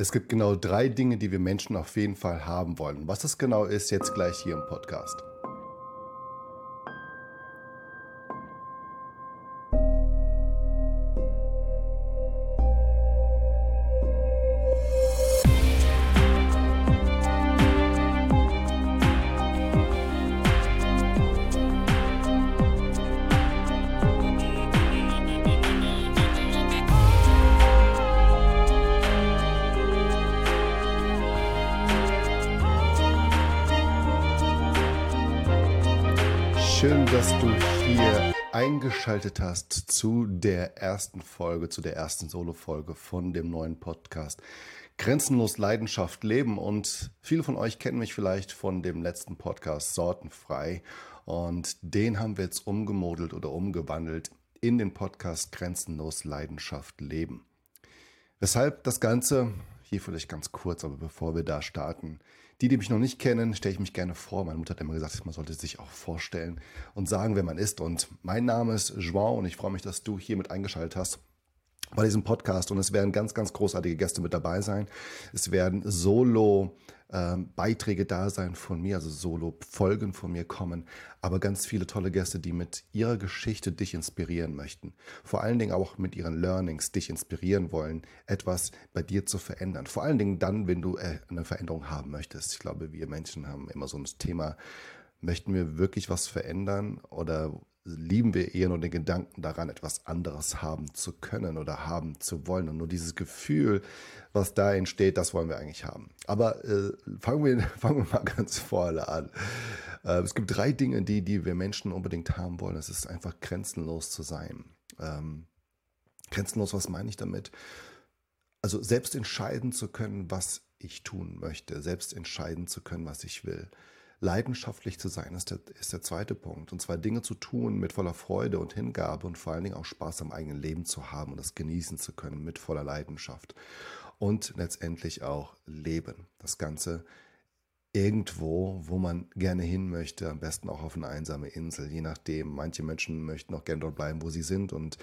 Es gibt genau drei Dinge, die wir Menschen auf jeden Fall haben wollen. Was das genau ist, jetzt gleich hier im Podcast. Schön, dass du hier eingeschaltet hast zu der ersten Folge, zu der ersten Solo-Folge von dem neuen Podcast Grenzenlos Leidenschaft leben. Und viele von euch kennen mich vielleicht von dem letzten Podcast Sortenfrei. Und den haben wir jetzt umgemodelt oder umgewandelt in den Podcast Grenzenlos Leidenschaft leben. Weshalb das Ganze, hier vielleicht ganz kurz, aber bevor wir da starten, die, die mich noch nicht kennen, stelle ich mich gerne vor. Meine Mutter hat immer gesagt, man sollte sich auch vorstellen und sagen, wer man ist. Und mein Name ist João und ich freue mich, dass du hier mit eingeschaltet hast bei diesem Podcast. Und es werden ganz, ganz großartige Gäste mit dabei sein. Es werden Solo- ähm, Beiträge da sein von mir, also Solo-Folgen von mir kommen, aber ganz viele tolle Gäste, die mit ihrer Geschichte dich inspirieren möchten. Vor allen Dingen auch mit ihren Learnings dich inspirieren wollen, etwas bei dir zu verändern. Vor allen Dingen dann, wenn du äh, eine Veränderung haben möchtest. Ich glaube, wir Menschen haben immer so ein Thema, möchten wir wirklich was verändern oder lieben wir eher nur den Gedanken daran, etwas anderes haben zu können oder haben zu wollen. Und nur dieses Gefühl, was da entsteht, das wollen wir eigentlich haben. Aber äh, fangen, wir, fangen wir mal ganz vorne an. Äh, es gibt drei Dinge, die, die wir Menschen unbedingt haben wollen. Es ist einfach grenzenlos zu sein. Ähm, grenzenlos, was meine ich damit? Also selbst entscheiden zu können, was ich tun möchte, selbst entscheiden zu können, was ich will leidenschaftlich zu sein, ist der, ist der zweite Punkt. Und zwar Dinge zu tun mit voller Freude und Hingabe und vor allen Dingen auch Spaß am eigenen Leben zu haben und das genießen zu können mit voller Leidenschaft. Und letztendlich auch leben. Das Ganze irgendwo, wo man gerne hin möchte, am besten auch auf eine einsame Insel, je nachdem. Manche Menschen möchten auch gerne dort bleiben, wo sie sind. Und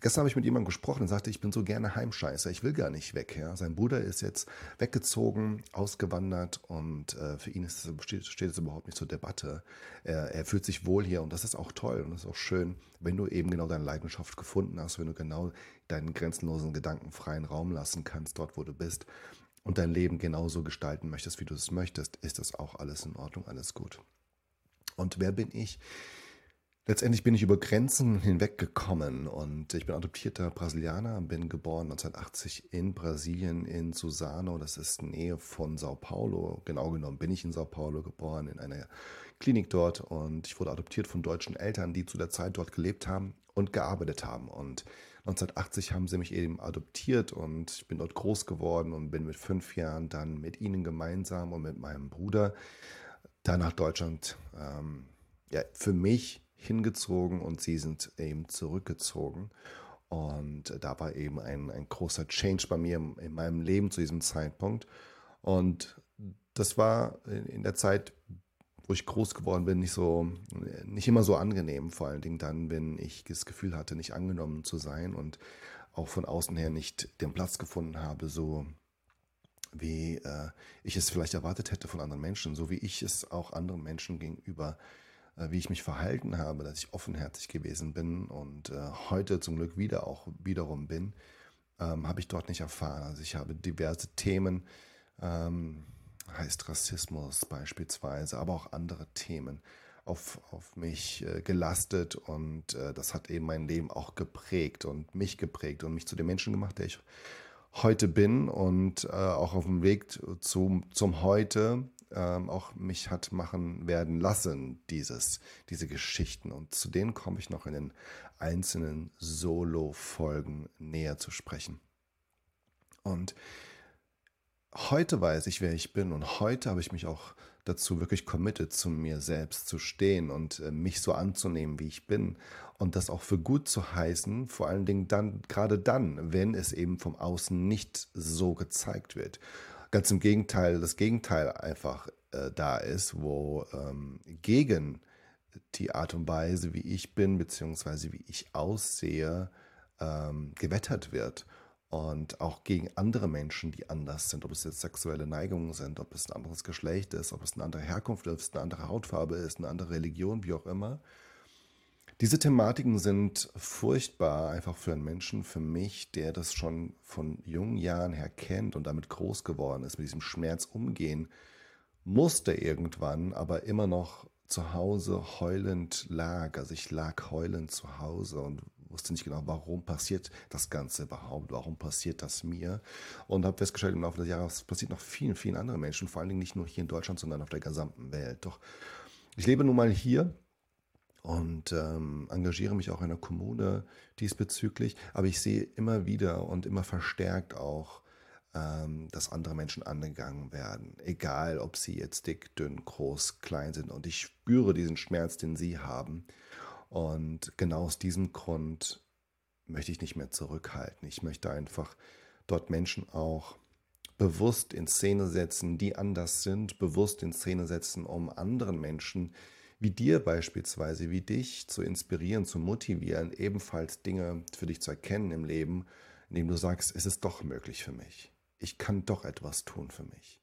gestern habe ich mit jemandem gesprochen und sagte, ich bin so gerne Heimscheißer, ich will gar nicht weg. Ja. Sein Bruder ist jetzt weggezogen, ausgewandert und äh, für ihn ist, steht, steht es überhaupt nicht zur Debatte. Er, er fühlt sich wohl hier und das ist auch toll und das ist auch schön, wenn du eben genau deine Leidenschaft gefunden hast, wenn du genau deinen grenzenlosen Gedanken freien Raum lassen kannst, dort wo du bist und dein Leben genauso gestalten möchtest, wie du es möchtest, ist das auch alles in Ordnung, alles gut. Und wer bin ich? Letztendlich bin ich über Grenzen hinweggekommen und ich bin adoptierter Brasilianer, bin geboren 1980 in Brasilien, in Suzano, das ist Nähe von Sao Paulo. Genau genommen bin ich in Sao Paulo geboren, in einer Klinik dort und ich wurde adoptiert von deutschen Eltern, die zu der Zeit dort gelebt haben und gearbeitet haben. Und 1980 haben sie mich eben adoptiert und ich bin dort groß geworden und bin mit fünf Jahren dann mit ihnen gemeinsam und mit meinem Bruder da nach Deutschland ähm, ja, für mich hingezogen und sie sind eben zurückgezogen. Und da war eben ein, ein großer Change bei mir in meinem Leben zu diesem Zeitpunkt. Und das war in der Zeit, wo ich groß geworden bin, nicht so, nicht immer so angenehm. Vor allen Dingen dann, wenn ich das Gefühl hatte, nicht angenommen zu sein und auch von außen her nicht den Platz gefunden habe, so wie äh, ich es vielleicht erwartet hätte von anderen Menschen, so wie ich es auch anderen Menschen gegenüber, äh, wie ich mich verhalten habe, dass ich offenherzig gewesen bin und äh, heute zum Glück wieder auch wiederum bin, ähm, habe ich dort nicht erfahren. Also ich habe diverse Themen, ähm, heißt Rassismus beispielsweise, aber auch andere Themen auf, auf mich äh, gelastet und äh, das hat eben mein Leben auch geprägt und mich geprägt und mich zu dem Menschen gemacht, der ich heute bin und äh, auch auf dem Weg zum, zum Heute ähm, auch mich hat machen werden lassen, dieses, diese Geschichten. Und zu denen komme ich noch in den einzelnen Solo-Folgen näher zu sprechen. Und heute weiß ich, wer ich bin und heute habe ich mich auch dazu wirklich committed, zu mir selbst zu stehen und äh, mich so anzunehmen, wie ich bin und das auch für gut zu heißen, vor allen Dingen dann, gerade dann, wenn es eben vom Außen nicht so gezeigt wird. Ganz im Gegenteil, das Gegenteil einfach äh, da ist, wo ähm, gegen die Art und Weise, wie ich bin, beziehungsweise wie ich aussehe, ähm, gewettert wird und auch gegen andere Menschen, die anders sind, ob es jetzt sexuelle Neigungen sind, ob es ein anderes Geschlecht ist, ob es eine andere Herkunft ist, eine andere Hautfarbe ist, eine andere Religion, wie auch immer. Diese Thematiken sind furchtbar einfach für einen Menschen, für mich, der das schon von jungen Jahren her kennt und damit groß geworden ist, mit diesem Schmerz umgehen musste irgendwann, aber immer noch zu Hause heulend lag. Also ich lag heulend zu Hause und wusste nicht genau, warum passiert das Ganze überhaupt, warum passiert das mir. Und habe festgestellt, im Laufe des Jahres passiert noch vielen, vielen anderen Menschen, vor allen Dingen nicht nur hier in Deutschland, sondern auf der gesamten Welt. Doch ich lebe nun mal hier und ähm, engagiere mich auch in der Kommune diesbezüglich, aber ich sehe immer wieder und immer verstärkt auch, ähm, dass andere Menschen angegangen werden, egal ob sie jetzt dick, dünn, groß, klein sind. Und ich spüre diesen Schmerz, den sie haben. Und genau aus diesem Grund möchte ich nicht mehr zurückhalten. Ich möchte einfach dort Menschen auch bewusst in Szene setzen, die anders sind, bewusst in Szene setzen, um anderen Menschen wie dir beispielsweise, wie dich zu inspirieren, zu motivieren, ebenfalls Dinge für dich zu erkennen im Leben, indem du sagst, es ist doch möglich für mich. Ich kann doch etwas tun für mich.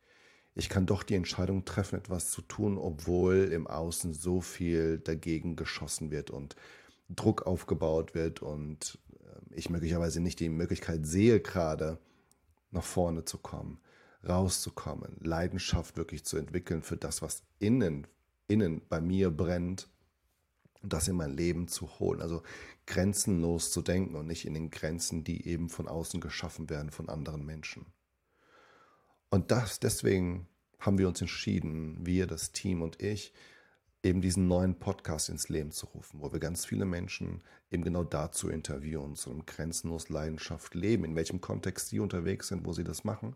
Ich kann doch die Entscheidung treffen, etwas zu tun, obwohl im Außen so viel dagegen geschossen wird und Druck aufgebaut wird und ähm, ich möglicherweise nicht die Möglichkeit sehe, gerade nach vorne zu kommen, rauszukommen, Leidenschaft wirklich zu entwickeln für das, was innen, innen bei mir brennt und das in mein Leben zu holen. Also grenzenlos zu denken und nicht in den Grenzen, die eben von außen geschaffen werden von anderen Menschen. Und das, deswegen haben wir uns entschieden, wir, das Team und ich, eben diesen neuen Podcast ins Leben zu rufen, wo wir ganz viele Menschen eben genau dazu interviewen, zu einem grenzenlos Leidenschaft leben, in welchem Kontext sie unterwegs sind, wo sie das machen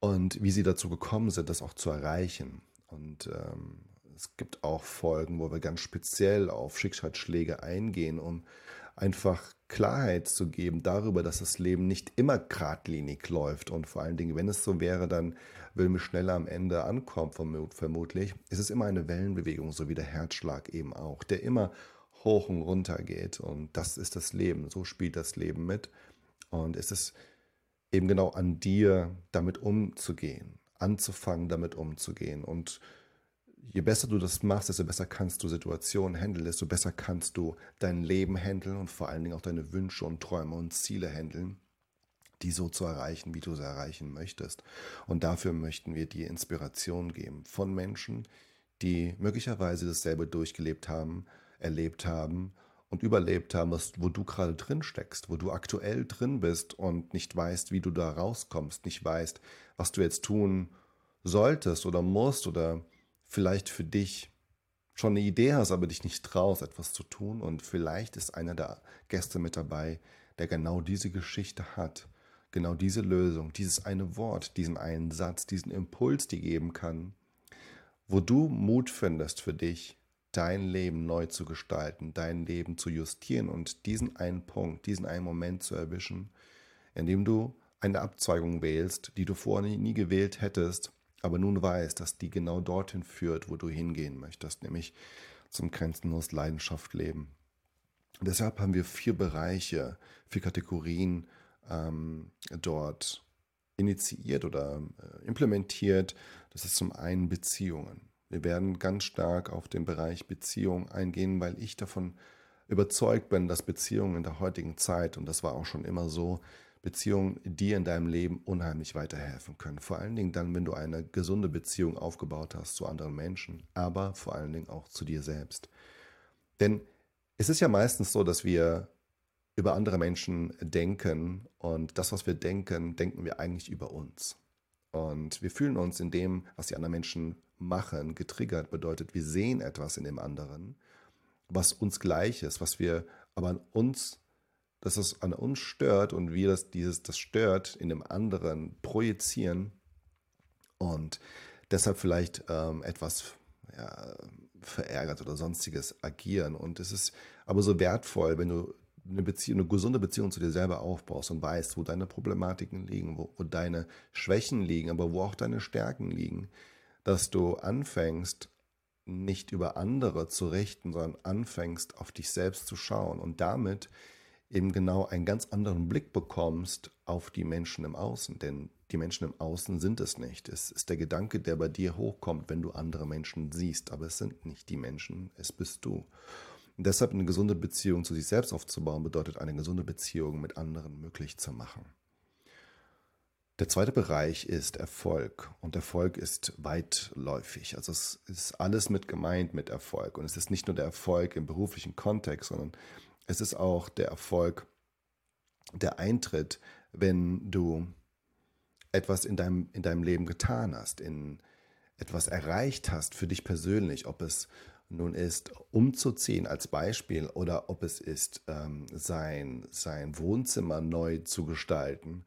und wie sie dazu gekommen sind, das auch zu erreichen. Und ähm, es gibt auch Folgen, wo wir ganz speziell auf Schicksalsschläge eingehen, um einfach Klarheit zu geben darüber, dass das Leben nicht immer geradlinig läuft. Und vor allen Dingen, wenn es so wäre, dann würden wir schneller am Ende ankommen, vermutlich. Es ist immer eine Wellenbewegung, so wie der Herzschlag eben auch, der immer hoch und runter geht. Und das ist das Leben, so spielt das Leben mit. Und es ist eben genau an dir, damit umzugehen, anzufangen, damit umzugehen. Und je besser du das machst, desto besser kannst du Situationen handeln, desto besser kannst du dein Leben handeln und vor allen Dingen auch deine Wünsche und Träume und Ziele handeln, die so zu erreichen, wie du sie erreichen möchtest. Und dafür möchten wir dir Inspiration geben von Menschen, die möglicherweise dasselbe durchgelebt haben, erlebt haben und überlebt haben, wo du gerade drin steckst, wo du aktuell drin bist und nicht weißt, wie du da rauskommst, nicht weißt, was du jetzt tun solltest oder musst oder vielleicht für dich schon eine Idee hast, aber dich nicht traust, etwas zu tun. Und vielleicht ist einer der Gäste mit dabei, der genau diese Geschichte hat, genau diese Lösung, dieses eine Wort, diesen einen Satz, diesen Impuls, die geben kann, wo du Mut findest für dich, dein Leben neu zu gestalten, dein Leben zu justieren und diesen einen Punkt, diesen einen Moment zu erwischen, indem du eine Abzweigung wählst, die du vorher nie gewählt hättest, aber nun weißt, dass die genau dorthin führt, wo du hingehen möchtest, nämlich zum grenzenlos Leidenschaft leben. Deshalb haben wir vier Bereiche, vier Kategorien ähm, dort initiiert oder äh, implementiert. Das ist zum einen Beziehungen. Wir werden ganz stark auf den Bereich Beziehung eingehen, weil ich davon überzeugt bin, dass Beziehungen in der heutigen Zeit, und das war auch schon immer so, Beziehungen dir in deinem Leben unheimlich weiterhelfen können. Vor allen Dingen dann, wenn du eine gesunde Beziehung aufgebaut hast zu anderen Menschen, aber vor allen Dingen auch zu dir selbst. Denn es ist ja meistens so, dass wir über andere Menschen denken und das, was wir denken, denken wir eigentlich über uns. Und wir fühlen uns in dem, was die anderen Menschen machen, getriggert, bedeutet, wir sehen etwas in dem anderen, was uns gleich ist, was wir aber an uns dass es an uns stört und wir das, dieses, das stört in dem anderen projizieren und deshalb vielleicht ähm, etwas ja, verärgert oder sonstiges agieren. Und es ist aber so wertvoll, wenn du eine Beziehung, eine gesunde Beziehung zu dir selber aufbaust und weißt, wo deine Problematiken liegen, wo, wo deine Schwächen liegen, aber wo auch deine Stärken liegen, dass du anfängst, nicht über andere zu richten, sondern anfängst, auf dich selbst zu schauen und damit eben genau einen ganz anderen Blick bekommst auf die Menschen im Außen. Denn die Menschen im Außen sind es nicht. Es ist der Gedanke, der bei dir hochkommt, wenn du andere Menschen siehst. Aber es sind nicht die Menschen, es bist du. Und deshalb eine gesunde Beziehung zu sich selbst aufzubauen, bedeutet eine gesunde Beziehung mit anderen möglich zu machen. Der zweite Bereich ist Erfolg. Und Erfolg ist weitläufig. Also es ist alles mit gemeint mit Erfolg. Und es ist nicht nur der Erfolg im beruflichen Kontext, sondern es ist auch der Erfolg, der Eintritt, wenn du etwas in deinem, in deinem Leben getan hast, in etwas erreicht hast für dich persönlich, ob es nun ist, umzuziehen als Beispiel oder ob es ist, ähm, sein, sein Wohnzimmer neu zu gestalten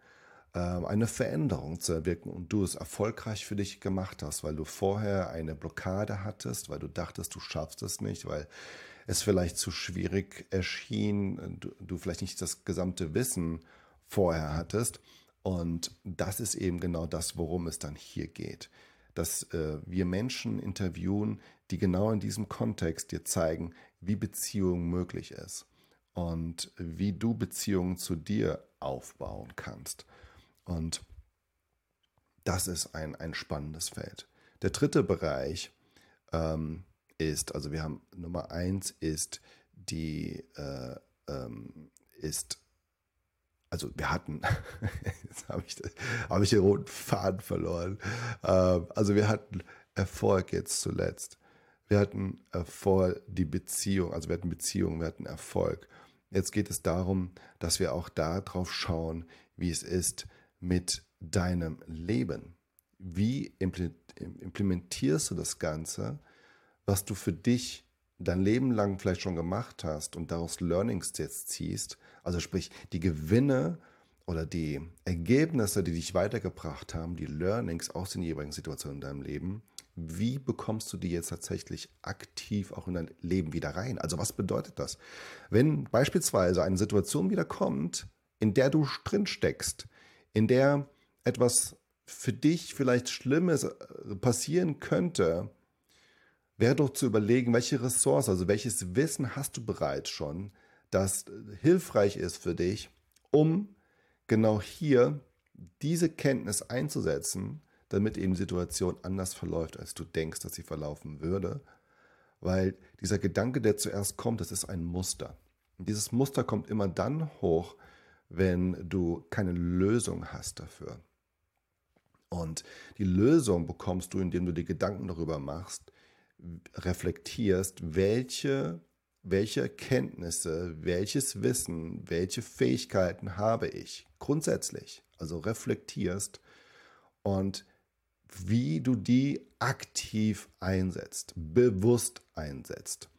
eine Veränderung zu erwirken und du es erfolgreich für dich gemacht hast, weil du vorher eine Blockade hattest, weil du dachtest, du schaffst es nicht, weil es vielleicht zu schwierig erschien, du, du vielleicht nicht das gesamte Wissen vorher hattest. Und das ist eben genau das, worum es dann hier geht. Dass äh, wir Menschen interviewen, die genau in diesem Kontext dir zeigen, wie Beziehung möglich ist und wie du Beziehungen zu dir aufbauen kannst. Und das ist ein, ein spannendes Feld. Der dritte Bereich ähm, ist, also wir haben Nummer eins ist die, äh, ähm, ist, also wir hatten, jetzt habe ich, hab ich den roten Faden verloren. Ähm, also wir hatten Erfolg jetzt zuletzt. Wir hatten Erfolg, die Beziehung, also wir hatten Beziehung, wir hatten Erfolg. Jetzt geht es darum, dass wir auch darauf schauen, wie es ist, mit deinem Leben? Wie implementierst du das Ganze, was du für dich dein Leben lang vielleicht schon gemacht hast und daraus Learnings jetzt ziehst? Also sprich, die Gewinne oder die Ergebnisse, die dich weitergebracht haben, die Learnings aus den jeweiligen Situationen in deinem Leben, wie bekommst du die jetzt tatsächlich aktiv auch in dein Leben wieder rein? Also was bedeutet das? Wenn beispielsweise eine Situation wieder kommt, in der du drin steckst, in der etwas für dich vielleicht Schlimmes äh, passieren könnte, wäre doch zu überlegen, welche Ressource, also welches Wissen hast du bereits schon, das hilfreich ist für dich, um genau hier diese Kenntnis einzusetzen, damit eben die Situation anders verläuft, als du denkst, dass sie verlaufen würde. Weil dieser Gedanke, der zuerst kommt, das ist ein Muster. Und dieses Muster kommt immer dann hoch, wenn du keine Lösung hast dafür. Und die Lösung bekommst du, indem du dir Gedanken darüber machst, reflektierst, welche, welche Erkenntnisse, welches Wissen, welche Fähigkeiten habe ich grundsätzlich. Also reflektierst und wie du die aktiv einsetzt, bewusst einsetzt.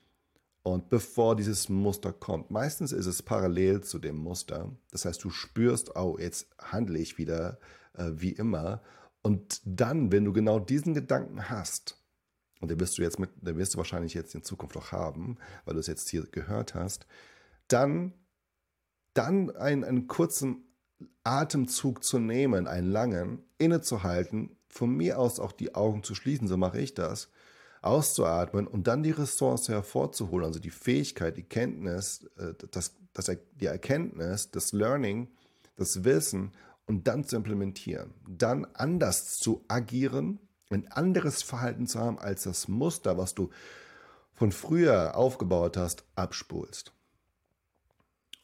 Und bevor dieses Muster kommt, meistens ist es parallel zu dem Muster. Das heißt, du spürst, oh, jetzt handle ich wieder äh, wie immer. Und dann, wenn du genau diesen Gedanken hast, und den wirst du jetzt mit, den wirst du wahrscheinlich jetzt in Zukunft auch haben, weil du es jetzt hier gehört hast, dann, dann einen, einen kurzen Atemzug zu nehmen, einen langen, innezuhalten, von mir aus auch die Augen zu schließen, so mache ich das, auszuatmen und dann die Ressource hervorzuholen, also die Fähigkeit, die Kenntnis, äh, das, das, die Erkenntnis, das Learning, das Wissen und dann zu implementieren, dann anders zu agieren, ein anderes Verhalten zu haben als das Muster, was du von früher aufgebaut hast, abspulst.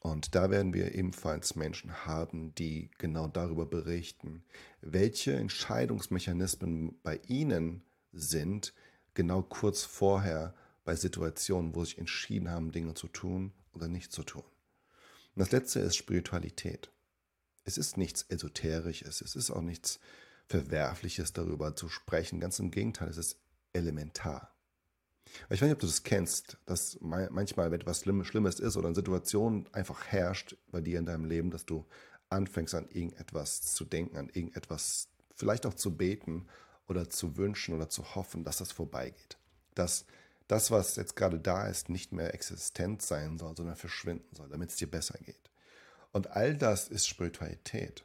Und da werden wir ebenfalls Menschen haben, die genau darüber berichten, welche Entscheidungsmechanismen bei ihnen sind, genau kurz vorher bei Situationen, wo sich entschieden haben, Dinge zu tun oder nicht zu tun. Und das letzte ist Spiritualität. Es ist nichts Esoterisches, es ist auch nichts Verwerfliches darüber zu sprechen. Ganz im Gegenteil, es ist elementar. Ich weiß nicht, ob du das kennst, dass manchmal, wenn etwas Schlimmes ist oder eine Situation einfach herrscht bei dir in deinem Leben, dass du anfängst an irgendetwas zu denken, an irgendetwas vielleicht auch zu beten oder zu wünschen oder zu hoffen, dass das vorbeigeht. Dass das, was jetzt gerade da ist, nicht mehr existent sein soll, sondern verschwinden soll, damit es dir besser geht. Und all das ist Spiritualität,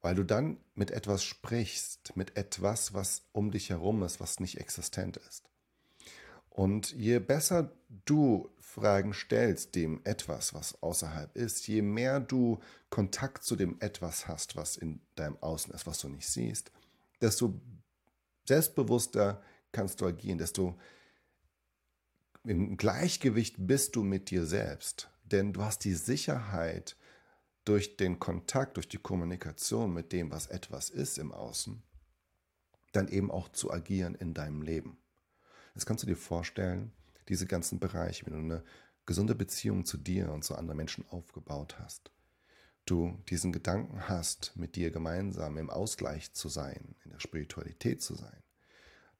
weil du dann mit etwas sprichst, mit etwas, was um dich herum ist, was nicht existent ist. Und je besser du Fragen stellst dem etwas, was außerhalb ist, je mehr du Kontakt zu dem etwas hast, was in deinem Außen ist, was du nicht siehst, desto selbstbewusster kannst du agieren, desto im Gleichgewicht bist du mit dir selbst. Denn du hast die Sicherheit durch den Kontakt, durch die Kommunikation mit dem, was etwas ist im Außen, dann eben auch zu agieren in deinem Leben. Jetzt kannst du dir vorstellen, diese ganzen Bereiche, wenn du eine gesunde Beziehung zu dir und zu anderen Menschen aufgebaut hast, du diesen Gedanken hast, mit dir gemeinsam im Ausgleich zu sein, in der Spiritualität zu sein,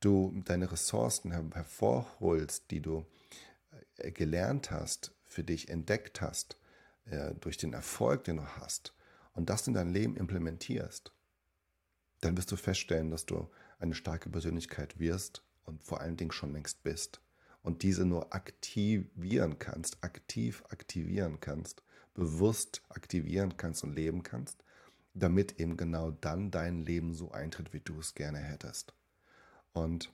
du deine Ressourcen hervorholst, die du äh, gelernt hast, für dich entdeckt hast, äh, durch den Erfolg, den du hast, und das in dein Leben implementierst, dann wirst du feststellen, dass du eine starke Persönlichkeit wirst und vor allen Dingen schon längst bist. Und diese nur aktivieren kannst, aktiv aktivieren kannst, bewusst aktivieren kannst und leben kannst, damit eben genau dann dein Leben so eintritt, wie du es gerne hättest. Und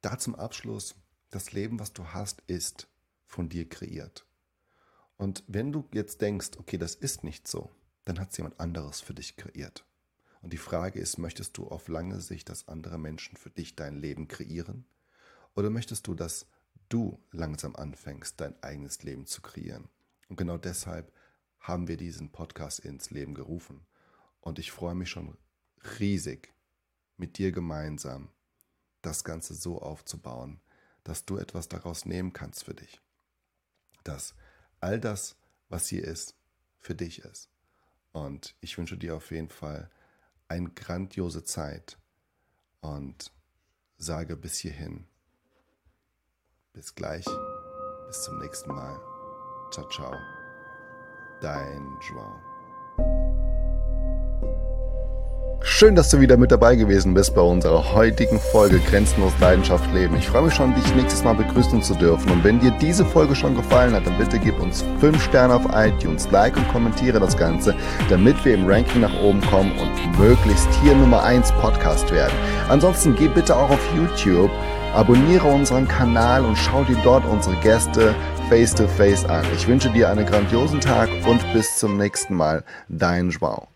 da zum Abschluss, das Leben, was du hast, ist von dir kreiert. Und wenn du jetzt denkst, okay, das ist nicht so, dann hat es jemand anderes für dich kreiert. Und die Frage ist, möchtest du auf lange Sicht, dass andere Menschen für dich dein Leben kreieren? Oder möchtest du, dass du langsam anfängst, dein eigenes Leben zu kreieren? Und genau deshalb haben wir diesen Podcast ins Leben gerufen. Und ich freue mich schon riesig, mit dir gemeinsam das Ganze so aufzubauen, dass du etwas daraus nehmen kannst für dich. Dass all das, was hier ist, für dich ist. Und ich wünsche dir auf jeden Fall eine grandiose Zeit und sage bis hierhin. Bis gleich. Bis zum nächsten Mal. Ciao, ciao. Dein Joao. Schön, dass du wieder mit dabei gewesen bist bei unserer heutigen Folge Grenzenlos Leidenschaft Leben. Ich freue mich schon, dich nächstes Mal begrüßen zu dürfen. Und wenn dir diese Folge schon gefallen hat, dann bitte gib uns 5 Sterne auf iTunes, like und kommentiere das Ganze, damit wir im Ranking nach oben kommen und möglichst hier Nummer 1 Podcast werden. Ansonsten geh bitte auch auf YouTube, abonniere unseren Kanal und schau dir dort unsere Gäste face to face an. Ich wünsche dir einen grandiosen Tag und bis zum nächsten Mal. Dein Joao.